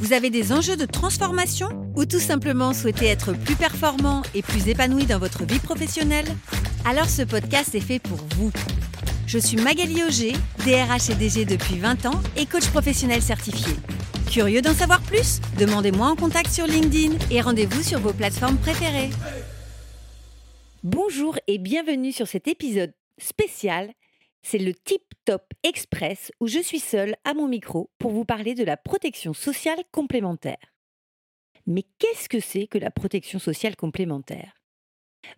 vous avez des enjeux de transformation ou tout simplement souhaitez être plus performant et plus épanoui dans votre vie professionnelle? Alors ce podcast est fait pour vous. Je suis Magali Auger, DRH et DG depuis 20 ans et coach professionnel certifié. Curieux d'en savoir plus? Demandez-moi en contact sur LinkedIn et rendez-vous sur vos plateformes préférées. Bonjour et bienvenue sur cet épisode spécial. C'est le Tip Top Express où je suis seule à mon micro pour vous parler de la protection sociale complémentaire. Mais qu'est-ce que c'est que la protection sociale complémentaire?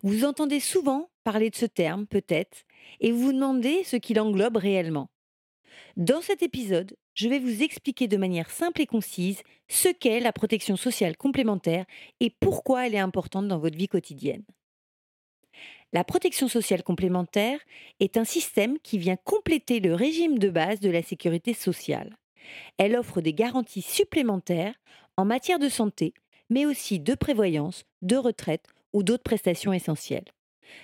Vous entendez souvent parler de ce terme, peut-être, et vous vous demandez ce qu'il englobe réellement. Dans cet épisode, je vais vous expliquer de manière simple et concise ce qu'est la protection sociale complémentaire et pourquoi elle est importante dans votre vie quotidienne. La protection sociale complémentaire est un système qui vient compléter le régime de base de la sécurité sociale. Elle offre des garanties supplémentaires en matière de santé, mais aussi de prévoyance, de retraite ou d'autres prestations essentielles.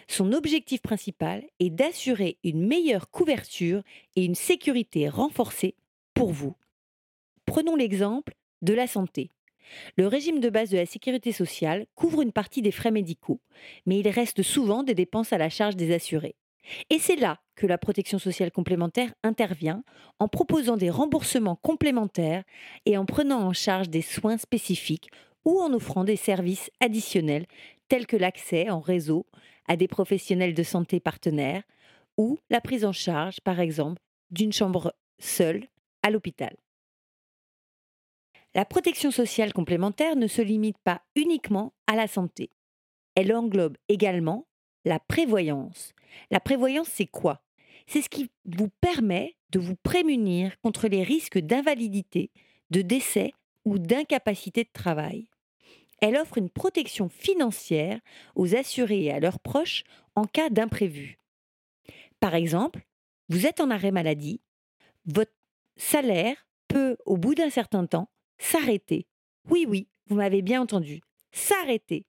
Son objectif principal est d'assurer une meilleure couverture et une sécurité renforcée pour vous. Prenons l'exemple de la santé. Le régime de base de la sécurité sociale couvre une partie des frais médicaux, mais il reste souvent des dépenses à la charge des assurés. Et c'est là que la protection sociale complémentaire intervient en proposant des remboursements complémentaires et en prenant en charge des soins spécifiques ou en offrant des services additionnels tels que l'accès en réseau à des professionnels de santé partenaires ou la prise en charge, par exemple, d'une chambre seule à l'hôpital. La protection sociale complémentaire ne se limite pas uniquement à la santé. Elle englobe également la prévoyance. La prévoyance, c'est quoi? C'est ce qui vous permet de vous prémunir contre les risques d'invalidité, de décès ou d'incapacité de travail. Elle offre une protection financière aux assurés et à leurs proches en cas d'imprévu. Par exemple, vous êtes en arrêt maladie, votre salaire peut, au bout d'un certain temps, s'arrêter. Oui, oui, vous m'avez bien entendu, s'arrêter.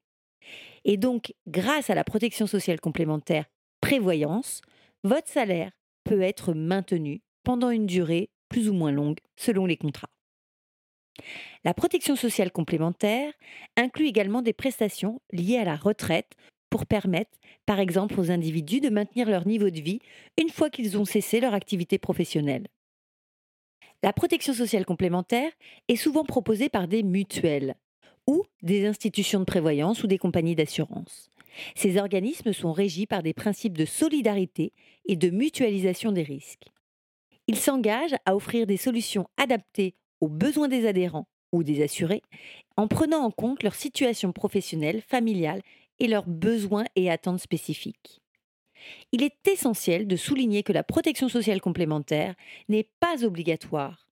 Et donc, grâce à la protection sociale complémentaire prévoyance, votre salaire peut être maintenu pendant une durée plus ou moins longue selon les contrats. La protection sociale complémentaire inclut également des prestations liées à la retraite pour permettre, par exemple, aux individus de maintenir leur niveau de vie une fois qu'ils ont cessé leur activité professionnelle. La protection sociale complémentaire est souvent proposée par des mutuelles ou des institutions de prévoyance ou des compagnies d'assurance. Ces organismes sont régis par des principes de solidarité et de mutualisation des risques. Ils s'engagent à offrir des solutions adaptées aux besoins des adhérents ou des assurés en prenant en compte leur situation professionnelle, familiale et leurs besoins et attentes spécifiques. Il est essentiel de souligner que la protection sociale complémentaire n'est pas obligatoire,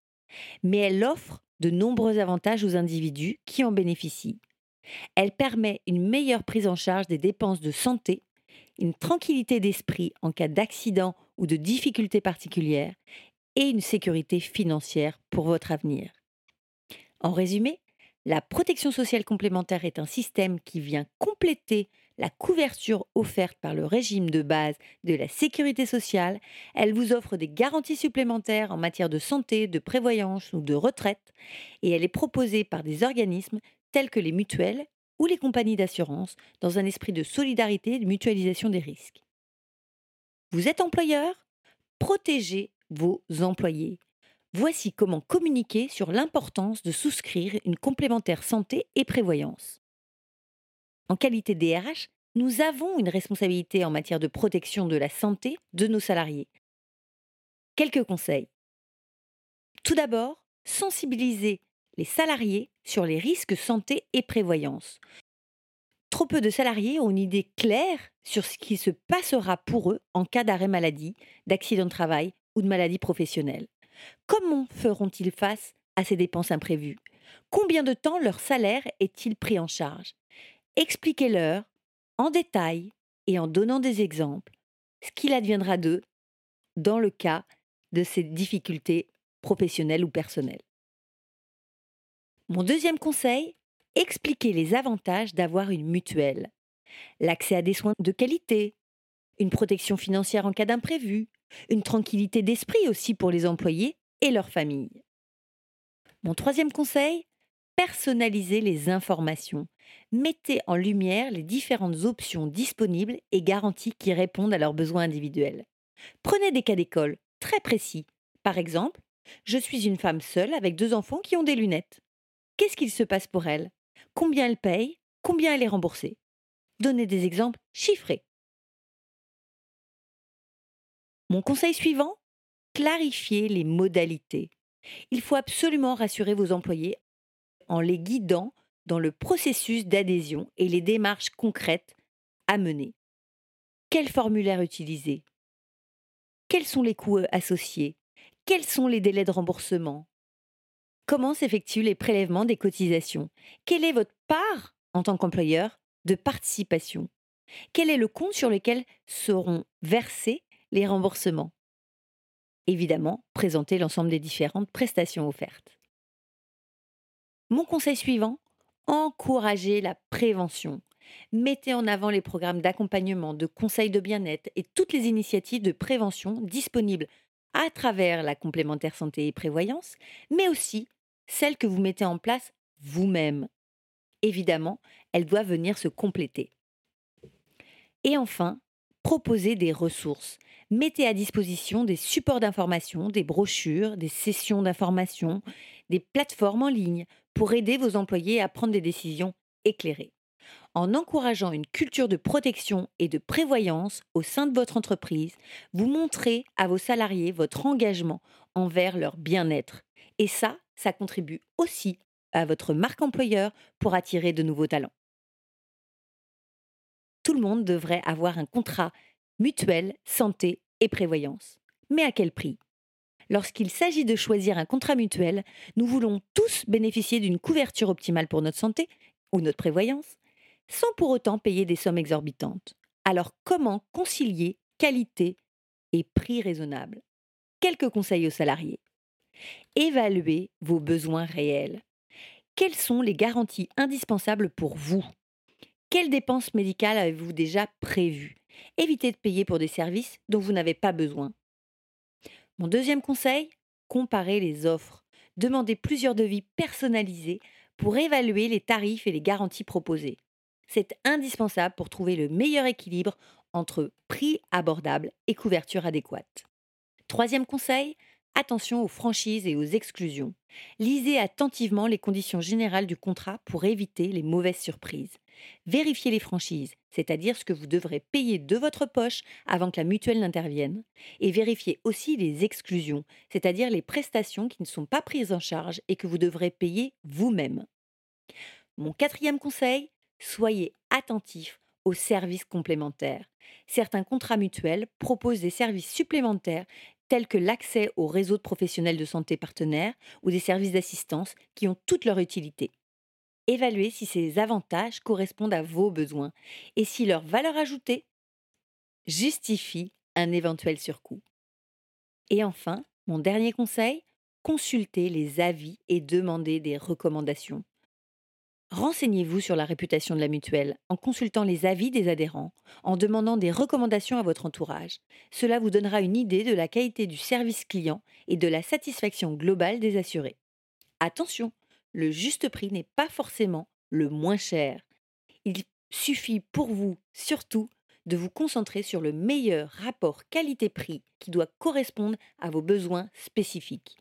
mais elle offre de nombreux avantages aux individus qui en bénéficient. Elle permet une meilleure prise en charge des dépenses de santé, une tranquillité d'esprit en cas d'accident ou de difficultés particulières et une sécurité financière pour votre avenir. En résumé, la protection sociale complémentaire est un système qui vient compléter la couverture offerte par le régime de base de la sécurité sociale. Elle vous offre des garanties supplémentaires en matière de santé, de prévoyance ou de retraite, et elle est proposée par des organismes tels que les mutuelles ou les compagnies d'assurance dans un esprit de solidarité et de mutualisation des risques. Vous êtes employeur? Protégez vos employés. Voici comment communiquer sur l'importance de souscrire une complémentaire santé et prévoyance. En qualité DRH, nous avons une responsabilité en matière de protection de la santé de nos salariés. Quelques conseils. Tout d'abord, sensibiliser les salariés sur les risques santé et prévoyance. Trop peu de salariés ont une idée claire sur ce qui se passera pour eux en cas d'arrêt maladie, d'accident de travail ou de maladie professionnelle. Comment feront-ils face à ces dépenses imprévues? Combien de temps leur salaire est-il pris en charge? Expliquez-leur en détail et en donnant des exemples ce qu'il adviendra d'eux dans le cas de ces difficultés professionnelles ou personnelles. Mon deuxième conseil, expliquer les avantages d'avoir une mutuelle. L'accès à des soins de qualité, une protection financière en cas d'imprévu, une tranquillité d'esprit aussi pour les employés et leurs familles. Mon troisième conseil, personnaliser les informations. Mettez en lumière les différentes options disponibles et garanties qui répondent à leurs besoins individuels. Prenez des cas d'école très précis. Par exemple, je suis une femme seule avec deux enfants qui ont des lunettes. Qu'est-ce qu'il se passe pour elles Combien elles payent Combien elle est remboursée? Donnez des exemples chiffrés. Mon conseil suivant Clarifiez les modalités. Il faut absolument rassurer vos employés en les guidant dans le processus d'adhésion et les démarches concrètes à mener. Quel formulaire utiliser? Quels sont les coûts associés? Quels sont les délais de remboursement? Comment s'effectuent les prélèvements des cotisations? Quelle est votre part en tant qu'employeur de participation? Quel est le compte sur lequel seront versés les remboursements? Évidemment, présenter l'ensemble des différentes prestations offertes. Mon conseil suivant, encouragez la prévention. Mettez en avant les programmes d'accompagnement, de conseils de bien-être et toutes les initiatives de prévention disponibles à travers la complémentaire santé et prévoyance, mais aussi celles que vous mettez en place vous-même. Évidemment, elles doivent venir se compléter. Et enfin, proposez des ressources. Mettez à disposition des supports d'information, des brochures, des sessions d'information, des plateformes en ligne pour aider vos employés à prendre des décisions éclairées. En encourageant une culture de protection et de prévoyance au sein de votre entreprise, vous montrez à vos salariés votre engagement envers leur bien-être. Et ça, ça contribue aussi à votre marque employeur pour attirer de nouveaux talents. Tout le monde devrait avoir un contrat mutuel, santé et prévoyance. Mais à quel prix? Lorsqu'il s'agit de choisir un contrat mutuel, nous voulons tous bénéficier d'une couverture optimale pour notre santé ou notre prévoyance, sans pour autant payer des sommes exorbitantes. Alors comment concilier qualité et prix raisonnable Quelques conseils aux salariés. Évaluez vos besoins réels. Quelles sont les garanties indispensables pour vous? Quelles dépenses médicales avez-vous déjà prévues? Évitez de payer pour des services dont vous n'avez pas besoin. Mon deuxième conseil, comparez les offres. Demandez plusieurs devis personnalisés pour évaluer les tarifs et les garanties proposées. C'est indispensable pour trouver le meilleur équilibre entre prix abordable et couverture adéquate. Troisième conseil, attention aux franchises et aux exclusions. Lisez attentivement les conditions générales du contrat pour éviter les mauvaises surprises. Vérifiez les franchises, c'est-à-dire ce que vous devrez payer de votre poche avant que la mutuelle n'intervienne. Et vérifiez aussi les exclusions, c'est-à-dire les prestations qui ne sont pas prises en charge et que vous devrez payer vous-même. Mon quatrième conseil, soyez attentif aux services complémentaires. Certains contrats mutuels proposent des services supplémentaires tels que l'accès au réseau de professionnels de santé partenaires ou des services d'assistance qui ont toute leur utilité. Évaluez si ces avantages correspondent à vos besoins et si leur valeur ajoutée justifie un éventuel surcoût. Et enfin, mon dernier conseil, consultez les avis et demandez des recommandations. Renseignez-vous sur la réputation de la mutuelle en consultant les avis des adhérents, en demandant des recommandations à votre entourage. Cela vous donnera une idée de la qualité du service client et de la satisfaction globale des assurés. Attention, le juste prix n'est pas forcément le moins cher. Il suffit pour vous surtout de vous concentrer sur le meilleur rapport qualité-prix qui doit correspondre à vos besoins spécifiques.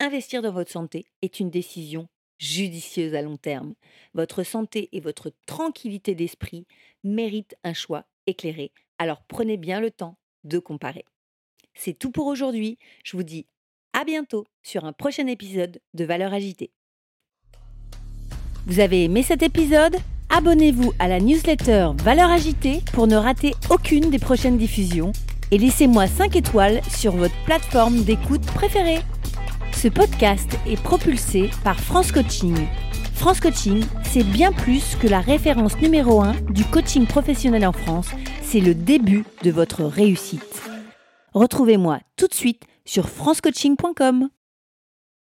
Investir dans votre santé est une décision judicieuse à long terme. Votre santé et votre tranquillité d'esprit méritent un choix éclairé. Alors prenez bien le temps de comparer. C'est tout pour aujourd'hui. Je vous dis à bientôt sur un prochain épisode de Valeurs agitées. Vous avez aimé cet épisode Abonnez-vous à la newsletter Valeurs agitées pour ne rater aucune des prochaines diffusions et laissez-moi 5 étoiles sur votre plateforme d'écoute préférée. Ce podcast est propulsé par France Coaching. France Coaching, c'est bien plus que la référence numéro 1 du coaching professionnel en France, c'est le début de votre réussite. Retrouvez-moi tout de suite sur francecoaching.com.